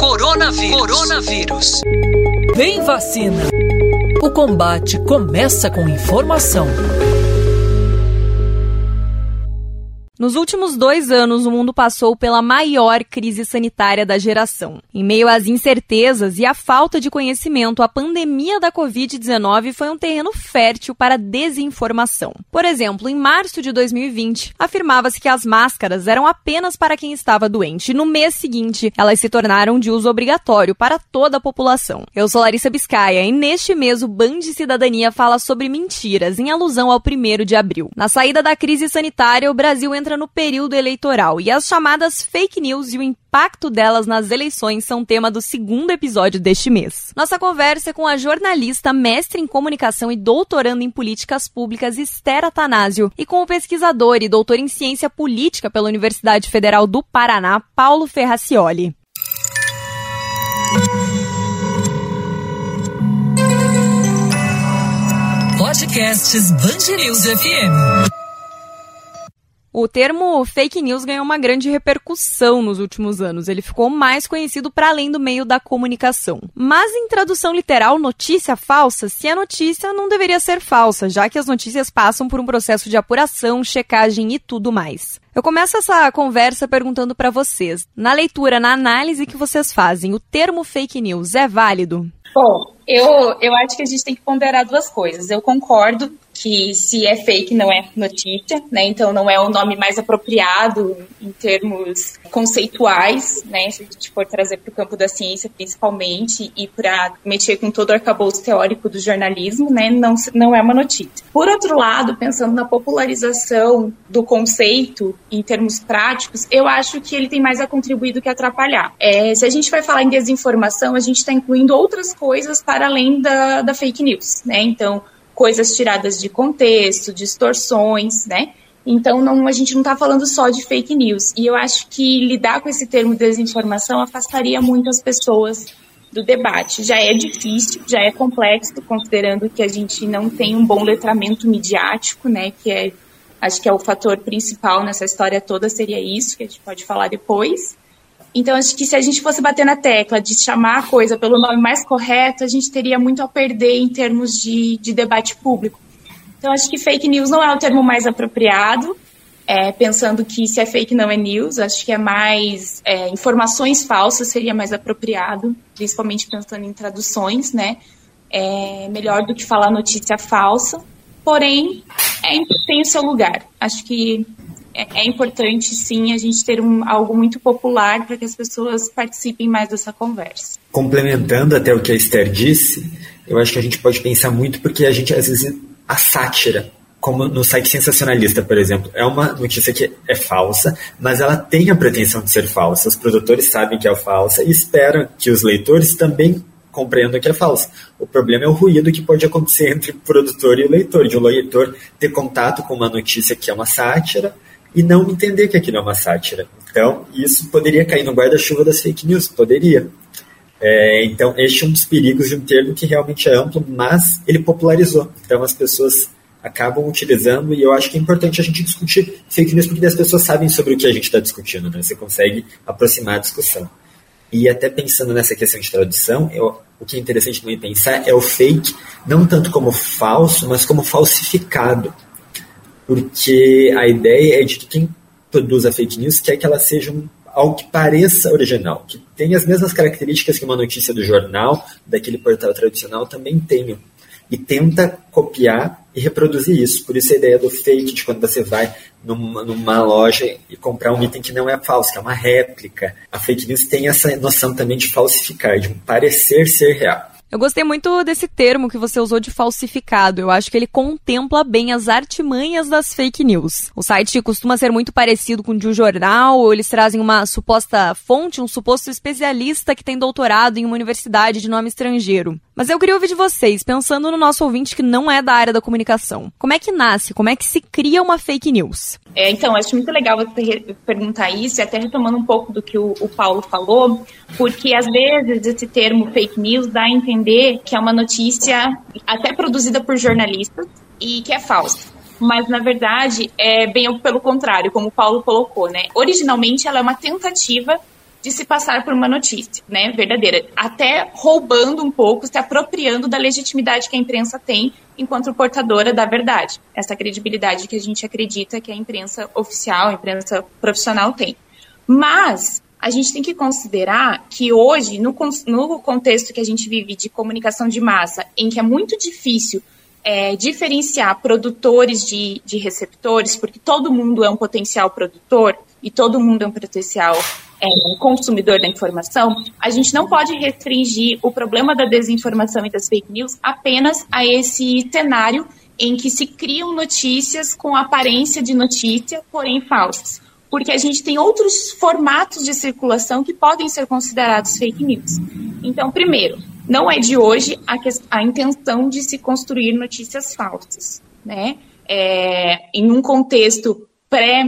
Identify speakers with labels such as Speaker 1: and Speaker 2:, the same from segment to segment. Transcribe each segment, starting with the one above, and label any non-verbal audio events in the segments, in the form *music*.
Speaker 1: Coronavírus. Coronavírus.
Speaker 2: Vem vacina. O combate começa com informação.
Speaker 3: Nos últimos dois anos, o mundo passou pela maior crise sanitária da geração. Em meio às incertezas e à falta de conhecimento, a pandemia da Covid-19 foi um terreno fértil para desinformação. Por exemplo, em março de 2020, afirmava-se que as máscaras eram apenas para quem estava doente. No mês seguinte, elas se tornaram de uso obrigatório para toda a população. Eu sou Larissa Biscaia e neste mês o Band Cidadania fala sobre mentiras, em alusão ao 1 de abril. Na saída da crise sanitária, o Brasil entra entra no período eleitoral e as chamadas fake news e o impacto delas nas eleições são tema do segundo episódio deste mês. Nossa conversa é com a jornalista, mestre em comunicação e doutoranda em políticas públicas Esther Atanásio e com o pesquisador e doutor em ciência política pela Universidade Federal do Paraná, Paulo Ferracioli.
Speaker 2: Podcasts Band FM.
Speaker 3: O termo fake news ganhou uma grande repercussão nos últimos anos. Ele ficou mais conhecido para além do meio da comunicação. Mas em tradução literal, notícia falsa, se a notícia não deveria ser falsa, já que as notícias passam por um processo de apuração, checagem e tudo mais. Eu começo essa conversa perguntando para vocês, na leitura, na análise que vocês fazem, o termo fake news é válido?
Speaker 4: Bom, eu, eu acho que a gente tem que ponderar duas coisas. Eu concordo que se é fake não é notícia, né? Então não é o nome mais apropriado em termos conceituais, né? Se a gente for trazer para o campo da ciência principalmente e para mexer com todo o arcabouço teórico do jornalismo, né? Não, não é uma notícia. Por outro lado, pensando na popularização do conceito em termos práticos, eu acho que ele tem mais a contribuir do que atrapalhar. É, se a gente vai falar em desinformação, a gente está incluindo outras coisas para além da, da fake news, né? Então coisas tiradas de contexto, distorções, né? Então, não, a gente não está falando só de fake news. E eu acho que lidar com esse termo desinformação afastaria muito as pessoas do debate. Já é difícil, já é complexo, considerando que a gente não tem um bom letramento midiático, né? Que é, acho que é o fator principal nessa história toda, seria isso, que a gente pode falar depois. Então, acho que se a gente fosse bater na tecla de chamar a coisa pelo nome mais correto, a gente teria muito a perder em termos de, de debate público. Então, acho que fake news não é o termo mais apropriado, é, pensando que se é fake não é news, acho que é mais é, informações falsas seria mais apropriado, principalmente pensando em traduções, né? É melhor do que falar notícia falsa, porém é, tem o seu lugar. Acho que é, é importante, sim, a gente ter um, algo muito popular para que as pessoas participem mais dessa conversa.
Speaker 5: Complementando até o que a Esther disse, eu acho que a gente pode pensar muito porque a gente, às vezes, a sátira, como no site sensacionalista, por exemplo, é uma notícia que é falsa, mas ela tem a pretensão de ser falsa. Os produtores sabem que é falsa e esperam que os leitores também compreendam que é falsa. O problema é o ruído que pode acontecer entre o produtor e o leitor, de o leitor ter contato com uma notícia que é uma sátira e não entender que aquilo é uma sátira. Então, isso poderia cair no guarda-chuva das fake news, poderia. É, então, este é um dos perigos de um termo que realmente é amplo, mas ele popularizou. Então, as pessoas acabam utilizando, e eu acho que é importante a gente discutir fake news, porque as pessoas sabem sobre o que a gente está discutindo, né? Você consegue aproximar a discussão. E até pensando nessa questão de tradução, eu, o que é interessante também pensar é o fake, não tanto como falso, mas como falsificado porque a ideia é de que quem produz a fake news quer que ela seja um, algo que pareça original, que tenha as mesmas características que uma notícia do jornal, daquele portal tradicional também tenha. E tenta copiar e reproduzir isso. Por isso a ideia do fake, de quando você vai numa, numa loja e comprar um item que não é falso, que é uma réplica. A fake news tem essa noção também de falsificar, de parecer ser real.
Speaker 3: Eu gostei muito desse termo que você usou de falsificado. Eu acho que ele contempla bem as artimanhas das fake news. O site costuma ser muito parecido com o de um jornal, ou eles trazem uma suposta fonte, um suposto especialista que tem doutorado em uma universidade de nome estrangeiro. Mas eu queria ouvir de vocês, pensando no nosso ouvinte que não é da área da comunicação. Como é que nasce? Como é que se cria uma fake news?
Speaker 4: É, então, acho muito legal você perguntar isso, e até retomando um pouco do que o, o Paulo falou, porque às vezes esse termo fake news dá a entender que é uma notícia até produzida por jornalistas e que é falsa mas na verdade é bem pelo contrário, como o Paulo colocou, né? Originalmente ela é uma tentativa de se passar por uma notícia, né, verdadeira, até roubando um pouco, se apropriando da legitimidade que a imprensa tem enquanto portadora da verdade, essa credibilidade que a gente acredita que a imprensa oficial, a imprensa profissional tem. Mas a gente tem que considerar que hoje, no, no contexto que a gente vive de comunicação de massa, em que é muito difícil é, diferenciar produtores de, de receptores, porque todo mundo é um potencial produtor e todo mundo é um potencial é, um consumidor da informação, a gente não pode restringir o problema da desinformação e das fake news apenas a esse cenário em que se criam notícias com aparência de notícia, porém falsas. Porque a gente tem outros formatos de circulação que podem ser considerados fake news. Então, primeiro, não é de hoje a, a intenção de se construir notícias falsas, né? É, em um contexto pré,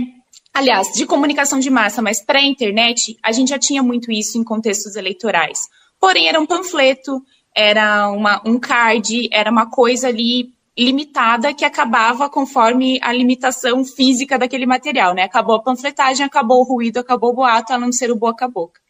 Speaker 4: aliás, de comunicação de massa, mas pré-internet, a gente já tinha muito isso em contextos eleitorais. Porém, era um panfleto, era uma, um card, era uma coisa ali limitada que acabava conforme a limitação física daquele material, né? Acabou a panfletagem, acabou o ruído, acabou o boato, a não ser o boca a boca.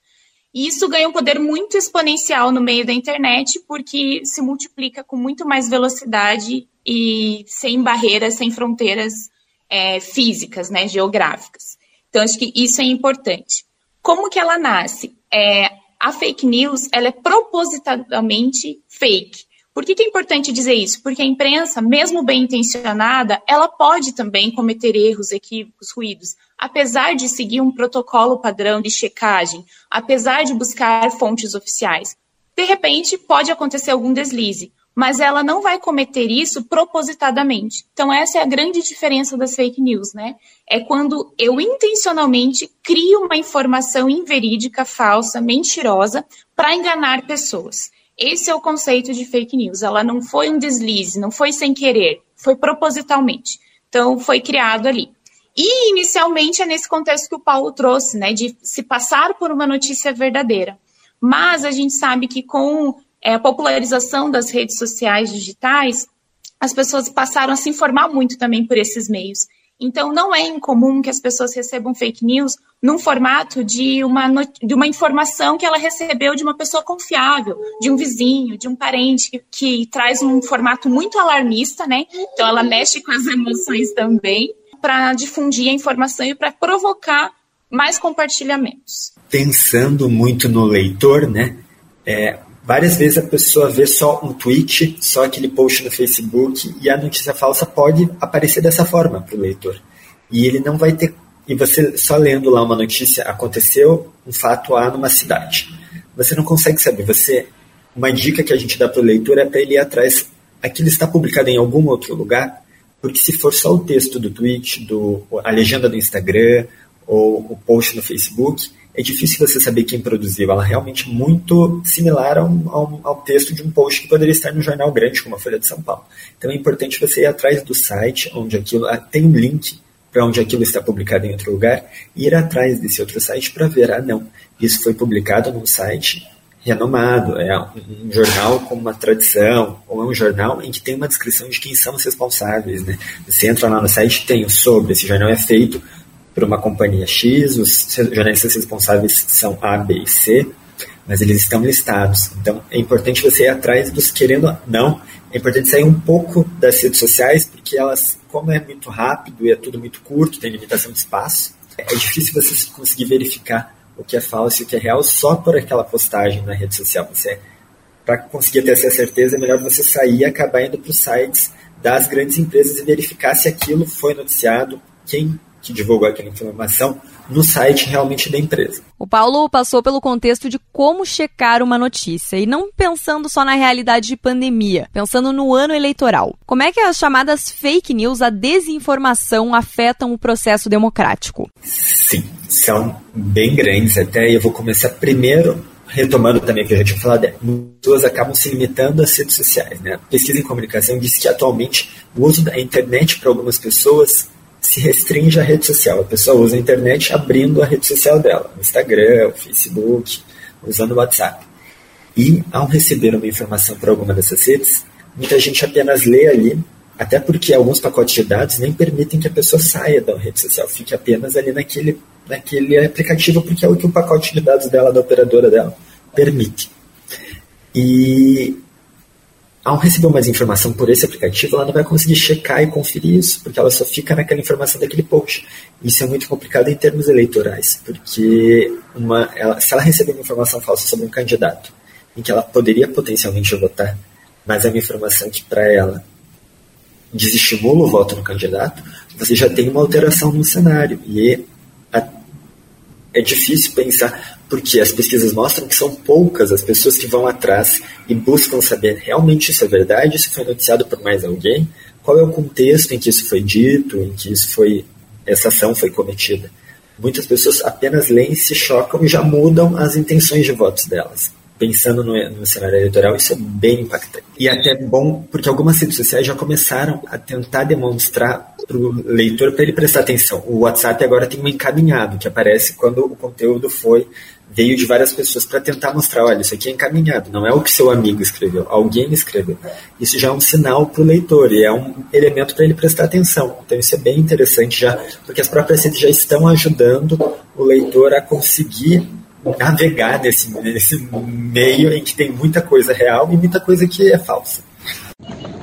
Speaker 4: E isso ganha um poder muito exponencial no meio da internet, porque se multiplica com muito mais velocidade e sem barreiras, sem fronteiras é, físicas, né, geográficas. Então, acho que isso é importante. Como que ela nasce? É, a fake news, ela é propositadamente fake. Por que, que, é importante dizer isso? Porque a imprensa, mesmo bem intencionada, ela pode também cometer erros, equívocos, ruídos apesar de seguir um protocolo padrão de checagem, apesar de buscar fontes oficiais. De repente, pode acontecer algum deslize, mas ela não vai cometer isso propositadamente. Então, essa é a grande diferença das fake news, né? É quando eu intencionalmente crio uma informação inverídica, falsa, mentirosa, para enganar pessoas. Esse é o conceito de fake news. Ela não foi um deslize, não foi sem querer, foi propositalmente. Então, foi criado ali. E inicialmente é nesse contexto que o Paulo trouxe, né, de se passar por uma notícia verdadeira. Mas a gente sabe que com é, a popularização das redes sociais digitais, as pessoas passaram a se informar muito também por esses meios. Então, não é incomum que as pessoas recebam fake news num formato de uma, de uma informação que ela recebeu de uma pessoa confiável, de um vizinho, de um parente, que, que traz um formato muito alarmista, né? Então, ela mexe com as *laughs* emoções também para difundir a informação e para provocar mais compartilhamentos.
Speaker 5: Pensando muito no leitor, né? É, várias vezes a pessoa vê só um tweet, só aquele post no Facebook e a notícia falsa pode aparecer dessa forma para o leitor. E ele não vai ter. E você só lendo lá uma notícia, aconteceu um fato A numa cidade. Você não consegue saber. Você, uma dica que a gente dá para o leitor é para ele ir atrás. Aquilo está publicado em algum outro lugar porque se for só o texto do tweet, do, a legenda do Instagram ou o post no Facebook, é difícil você saber quem produziu. Ela é realmente muito similar ao, texto de um post que poderia estar no jornal grande, como a Folha de São Paulo. Então é importante você ir atrás do site, onde aquilo ah, tem um link para onde aquilo está publicado em outro lugar, e ir atrás desse outro site para ver, ah, não, isso foi publicado num site renomado, é um, jornal com uma tradição, ou é um jornal em que tem uma descrição de quem são os responsáveis. Né? Você entra lá no site tem o sobre, esse jornal é feito por uma companhia X, os jornalistas responsáveis são A, B e C, mas eles estão listados. Então é importante você ir atrás dos querendo não, é importante sair um pouco das redes sociais, porque elas, como é muito rápido e é tudo muito curto, tem limitação de espaço, é difícil você conseguir verificar o que é falso e o que é real só por aquela postagem na rede social. Você, para conseguir ter essa certeza, é melhor você sair e acabar indo para os sites das grandes empresas e verificar se aquilo foi noticiado, quem que divulgou aquela informação no site realmente da empresa.
Speaker 3: O Paulo passou pelo contexto de como checar uma notícia e não pensando só na realidade de pandemia, pensando no ano eleitoral. Como é que as chamadas fake news, a desinformação afetam o processo democrático?
Speaker 5: Sim, são bem grandes até, e eu vou começar primeiro retomando também o que a gente tinha falado, é, pessoas acabam se limitando às redes sociais. Né? A pesquisa em comunicação diz que atualmente o uso da internet para algumas pessoas se restringe à rede social. A pessoa usa a internet abrindo a rede social dela, Instagram, Facebook, usando o WhatsApp. E ao receber uma informação por alguma dessas redes, muita gente apenas lê ali até porque alguns pacotes de dados nem permitem que a pessoa saia da rede social, fique apenas ali naquele naquele aplicativo porque é o que o pacote de dados dela, da operadora dela, permite. E ao receber mais informação por esse aplicativo, ela não vai conseguir checar e conferir isso, porque ela só fica naquela informação daquele post. Isso é muito complicado em termos eleitorais, porque uma, ela, se ela receber uma informação falsa sobre um candidato, em que ela poderia potencialmente votar, mas é uma informação que para ela desestimula o voto no candidato, você já tem uma alteração no cenário. E é, é difícil pensar, porque as pesquisas mostram que são poucas as pessoas que vão atrás e buscam saber realmente isso é verdade, se foi noticiado por mais alguém, qual é o contexto em que isso foi dito, em que isso foi essa ação foi cometida. Muitas pessoas apenas leem, se chocam e já mudam as intenções de votos delas pensando no, no, cenário eleitoral, isso é bem impactante. E até bom, porque algumas redes sociais já começaram a tentar demonstrar para o leitor para ele prestar atenção. O WhatsApp agora tem um encaminhado que aparece quando o conteúdo foi veio de várias pessoas para tentar mostrar, olha, isso aqui é encaminhado, não é o que seu amigo escreveu, alguém escreveu. Isso já é um sinal para o leitor e é um elemento para ele prestar atenção. Então isso é bem interessante já, porque as próprias redes já estão ajudando o leitor a conseguir navegar nesse, nesse meio em que tem muita coisa real e muita coisa que é falsa.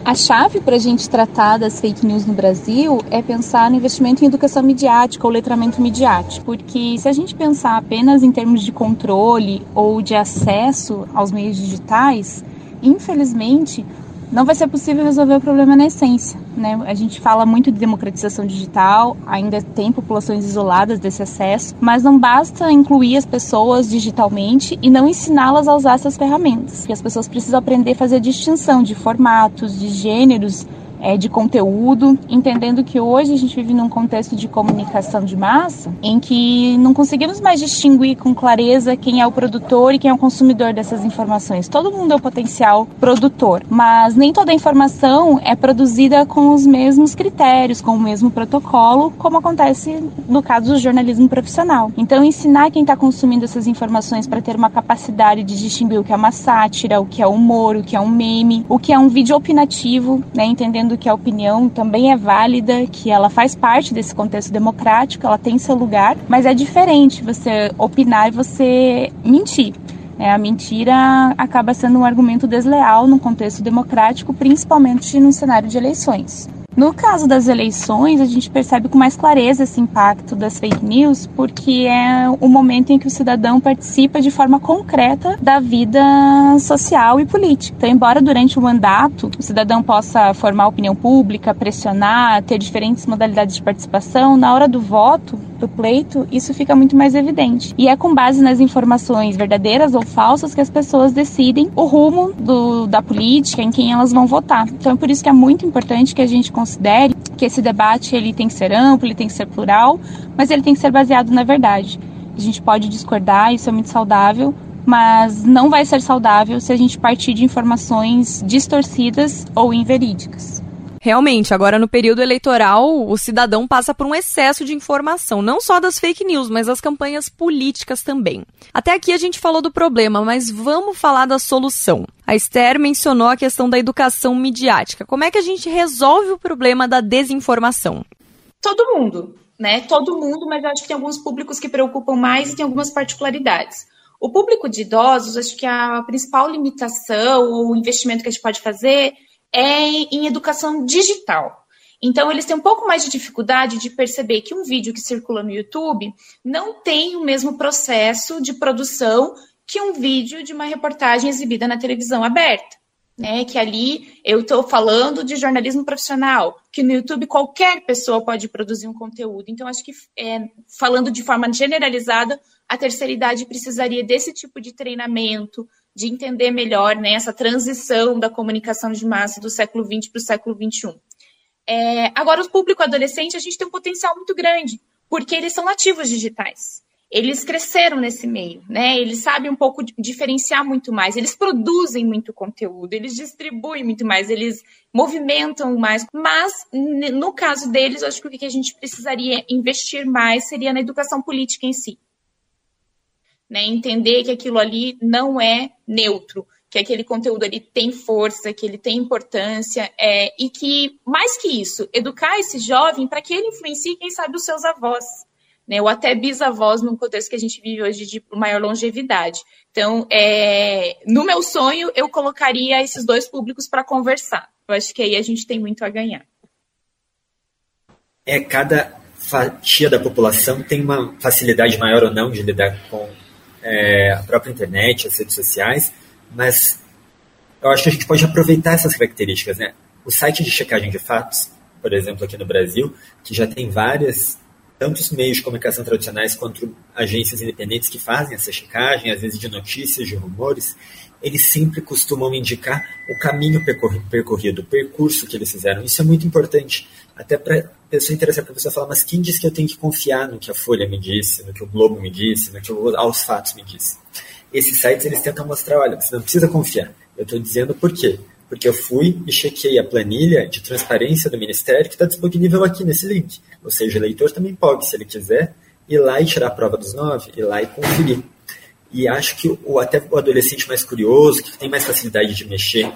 Speaker 4: A chave para a gente tratar das fake news no Brasil é pensar no investimento em educação midiática ou letramento midiático, porque se a gente pensar apenas em termos de controle ou de acesso aos meios digitais, infelizmente não vai ser possível resolver o problema na essência. Né? A gente fala muito de democratização digital, ainda tem populações isoladas desse acesso, mas não basta incluir as pessoas digitalmente e não ensiná-las a usar essas ferramentas. As pessoas precisam aprender a fazer distinção de formatos, de gêneros é, de conteúdo, entendendo que hoje a gente vive num contexto de comunicação de massa em que não conseguimos mais distinguir com clareza quem é o produtor e quem é o consumidor dessas informações. Todo mundo é o potencial produtor, mas nem toda a informação é produzida com os mesmos critérios, com o mesmo protocolo, como acontece no caso do jornalismo profissional. Então, ensinar quem está consumindo essas informações para ter uma capacidade de distinguir o que é uma sátira, o que é humor, o que é um meme, o que é um vídeo opinativo, né, entendendo que a opinião também é válida, que ela faz parte desse contexto democrático, ela tem seu lugar, mas é diferente você opinar e você mentir. É, a mentira acaba sendo um argumento desleal no contexto democrático, principalmente no cenário de eleições. No caso das eleições, a gente percebe com mais clareza esse impacto das fake news, porque é o momento em que o cidadão participa de forma concreta da vida social e política. Então, embora durante o mandato o cidadão possa formar opinião pública, pressionar, ter diferentes modalidades de participação, na hora do voto, do pleito, isso fica muito mais evidente. E é com base nas informações verdadeiras ou falsas que as pessoas decidem o rumo do, da política, em quem elas vão votar. Então, é por isso que é muito importante que a gente considere que esse debate ele tem que ser amplo, ele tem que ser plural, mas ele tem que ser baseado na verdade. A gente pode discordar, isso é muito saudável, mas não vai ser saudável se a gente partir de informações distorcidas ou inverídicas.
Speaker 3: Realmente, agora no período eleitoral, o cidadão passa por um excesso de informação, não só das fake news, mas das campanhas políticas também. Até aqui a gente falou do problema, mas vamos falar da solução. A Esther mencionou a questão da educação midiática. Como é que a gente resolve o problema da desinformação?
Speaker 6: Todo mundo, né? Todo mundo, mas acho que tem alguns públicos que preocupam mais e tem algumas particularidades. O público de idosos, acho que a principal limitação ou investimento que a gente pode fazer é em educação digital. Então, eles têm um pouco mais de dificuldade de perceber que um vídeo que circula no YouTube não tem o mesmo processo de produção que um vídeo de uma reportagem exibida na televisão aberta. Né, que ali eu estou falando de jornalismo profissional, que no YouTube qualquer pessoa pode produzir um conteúdo. Então, acho que é, falando de forma generalizada, a terceira idade precisaria desse tipo de treinamento, de entender melhor né, essa transição da comunicação de massa do século XX para o século XXI. É, agora, o público adolescente, a gente tem um potencial muito grande, porque eles são nativos digitais. Eles cresceram nesse meio, né? Eles sabem um pouco diferenciar muito mais, eles produzem muito conteúdo, eles distribuem muito mais, eles movimentam mais. Mas, no caso deles, acho que o que a gente precisaria investir mais seria na educação política em si né? Entender que aquilo ali não é neutro, que aquele conteúdo ali tem força, que ele tem importância, é, e que, mais que isso, educar esse jovem para que ele influencie, quem sabe, os seus avós.
Speaker 4: né, ou até bisavós num contexto que a gente vive hoje de maior longevidade. Então, é, no meu sonho, eu colocaria esses dois públicos para conversar. Eu acho que aí a gente tem muito a ganhar.
Speaker 5: É, cada fatia da população tem uma facilidade maior ou não de lidar com é, a própria internet, as redes sociais, mas eu acho que a gente pode aproveitar essas características. Né? O site de checagem de fatos, por exemplo, aqui no Brasil, que já tem várias tanto os meios de comunicação tradicionais quanto agências independentes que fazem essa checagem, às vezes de notícias, de rumores, eles sempre costumam indicar o caminho percorrido, o percurso que eles fizeram. Isso é muito importante, até para a pessoa interessar para a pessoa falar, mas quem disse que eu tenho que confiar no que a Folha me disse, no que o Globo me disse, no que o Aos Fatos me disse? Esses sites, eles tentam mostrar, olha, você não precisa confiar. Eu estou dizendo por quê porque eu fui e chequei a planilha de transparência do Ministério que está disponível aqui nesse link. Ou seja, o leitor também pode, se ele quiser, ir lá e tirar a prova dos nove, ir lá e conferir. E acho que o, até o adolescente mais curioso, que tem mais facilidade de mexer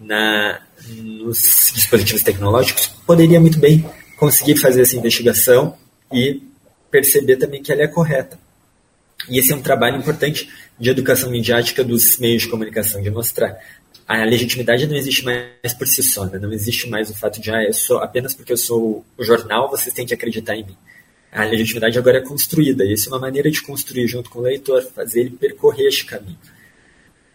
Speaker 5: na, nos dispositivos tecnológicos, poderia muito bem conseguir fazer essa investigação e perceber também que ela é correta. E esse é um trabalho importante de educação midiática dos meios de comunicação, de mostrar a legitimidade não existe mais por si só, né? não existe mais o fato de, ah, eu sou, apenas porque eu sou o jornal, vocês têm que acreditar em mim. A legitimidade agora é construída, e isso é uma maneira de construir junto com o leitor, fazer ele percorrer este caminho.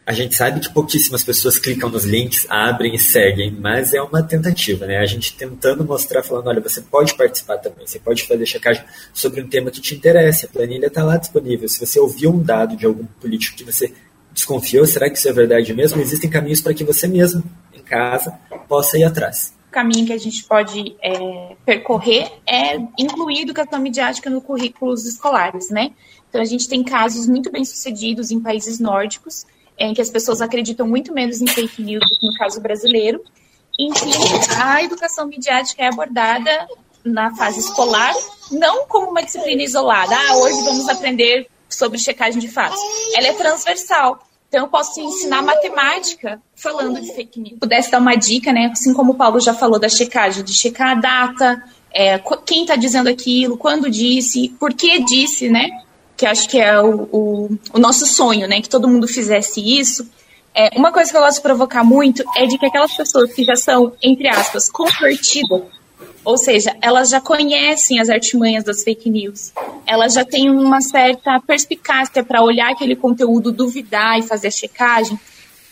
Speaker 5: A gente sabe que pouquíssimas pessoas clicam nos links, abrem e seguem, mas é uma tentativa, né? A gente tentando mostrar, falando, olha, você pode participar também, você pode fazer checagem sobre um tema que te interessa, a planilha está lá disponível. Se você ouviu um dado de algum político que você desconfiou, será que isso é verdade mesmo? Existem caminhos para que você mesmo, em casa, possa ir atrás.
Speaker 4: Caminho que a gente pode é, percorrer é incluir educação midiática no currículos escolares, né? Então, a gente tem casos muito bem sucedidos em países nórdicos, em que as pessoas acreditam muito menos em fake news do que no caso brasileiro, em que a educação midiática é abordada na fase escolar, não como uma disciplina isolada. Ah, hoje vamos aprender sobre checagem de fatos. Ela é transversal. Então, eu posso ensinar matemática falando de fake news. Pudesse dar uma dica, né? Assim como o Paulo já falou da checagem, de checar a data, é, quem está dizendo aquilo, quando disse, por que disse, né? Que acho que é o, o, o, nosso sonho, né? Que todo mundo fizesse isso. É, uma coisa que eu gosto de provocar muito é de que aquelas pessoas que já são, entre aspas, convertidas ou seja, elas já conhecem as artimanhas das fake news. Elas já têm uma certa perspicácia para olhar aquele conteúdo, duvidar e fazer a checagem.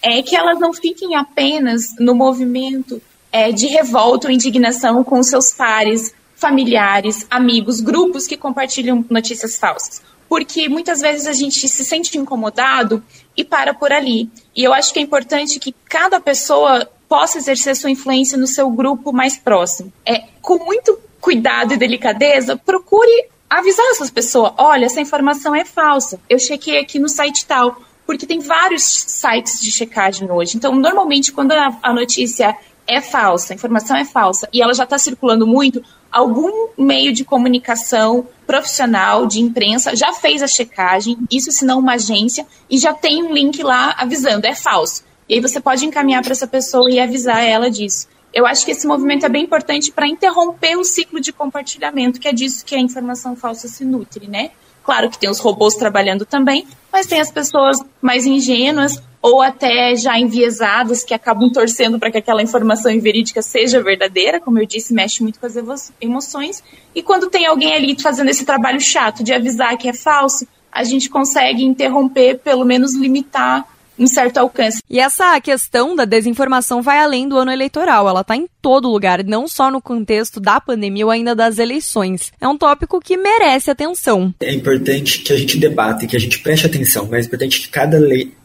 Speaker 4: É que elas não fiquem apenas no movimento é, de revolta ou indignação com seus pares, familiares, amigos, grupos que compartilham notícias falsas. Porque muitas vezes a gente se sente incomodado e para por ali. E eu acho que é importante que cada pessoa possa exercer sua influência no seu grupo mais próximo. É, com muito cuidado e delicadeza, procure avisar essas pessoas: olha, essa informação é falsa. Eu chequei aqui no site tal. Porque tem vários sites de checagem hoje. Então, normalmente, quando a, a notícia é falsa, a informação é falsa, e ela já está circulando muito, algum meio de comunicação profissional, de imprensa, já fez a checagem, isso se não uma agência, e já tem um link lá avisando, é falso. E aí você pode encaminhar para essa pessoa e avisar ela disso. Eu acho que esse movimento é bem importante para interromper o ciclo de compartilhamento, que é disso que a informação falsa se nutre, né? Claro que tem os robôs trabalhando também, mas tem as pessoas mais ingênuas ou até já enviesadas que acabam torcendo para que aquela informação inverídica seja verdadeira, como eu disse, mexe muito com as emoções. E quando tem alguém ali fazendo esse trabalho chato de avisar que é falso, a gente consegue interromper, pelo menos limitar um certo alcance.
Speaker 3: E essa questão da desinformação vai além do ano eleitoral, ela está em todo lugar, não só no contexto da pandemia ou ainda das eleições. É um tópico que merece atenção.
Speaker 5: É importante que a gente debata e que a gente preste atenção, mas é importante que cada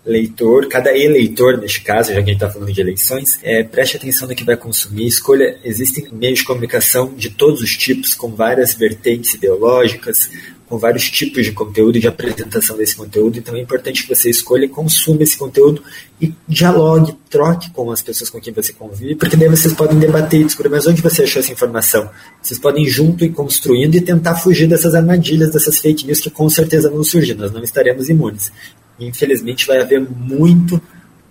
Speaker 5: leitor, cada eleitor, neste caso, já que a gente está falando de eleições, é, preste atenção no que vai consumir, escolha, existem meios de comunicação de todos os tipos, com várias vertentes ideológicas, com vários tipos de conteúdo e de apresentação desse conteúdo, então é importante que você escolha consuma esse conteúdo e dialogue, troque com as pessoas com quem você convive, porque daí vocês podem debater e descobrir, mas onde você achou essa informação? Vocês podem ir junto e construindo e tentar fugir dessas armadilhas, dessas fake news que com certeza vão surgir, nós não estaremos imunes. Infelizmente vai haver muito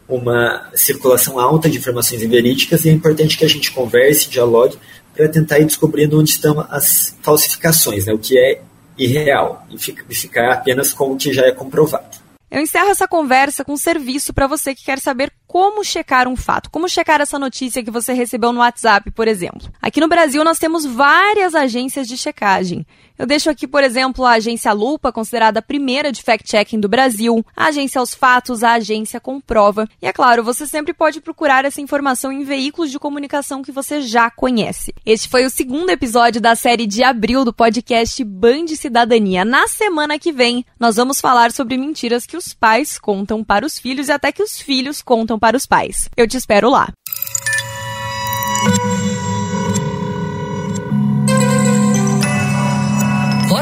Speaker 5: uma circulação alta de informações inverídicas e é importante que a gente converse, dialogue, para tentar ir descobrindo onde estão as falsificações, né? o que é irreal e ficar apenas com o que já é comprovado.
Speaker 3: Eu encerro essa conversa com um serviço para você que quer saber como checar um fato, como checar essa notícia que você recebeu no WhatsApp, por exemplo. Aqui no Brasil nós temos várias agências de checagem. Eu deixo aqui, por exemplo, a agência Lupa, considerada a primeira de fact-checking do Brasil, a agência Aos Fatos, a agência Comprova. E é claro, você sempre pode procurar essa informação em veículos de comunicação que você já conhece. Este foi o segundo episódio da série de abril do podcast Band Cidadania. Na semana que vem, nós vamos falar sobre mentiras que os pais contam para os filhos e até que os filhos contam para os pais. Eu te espero lá.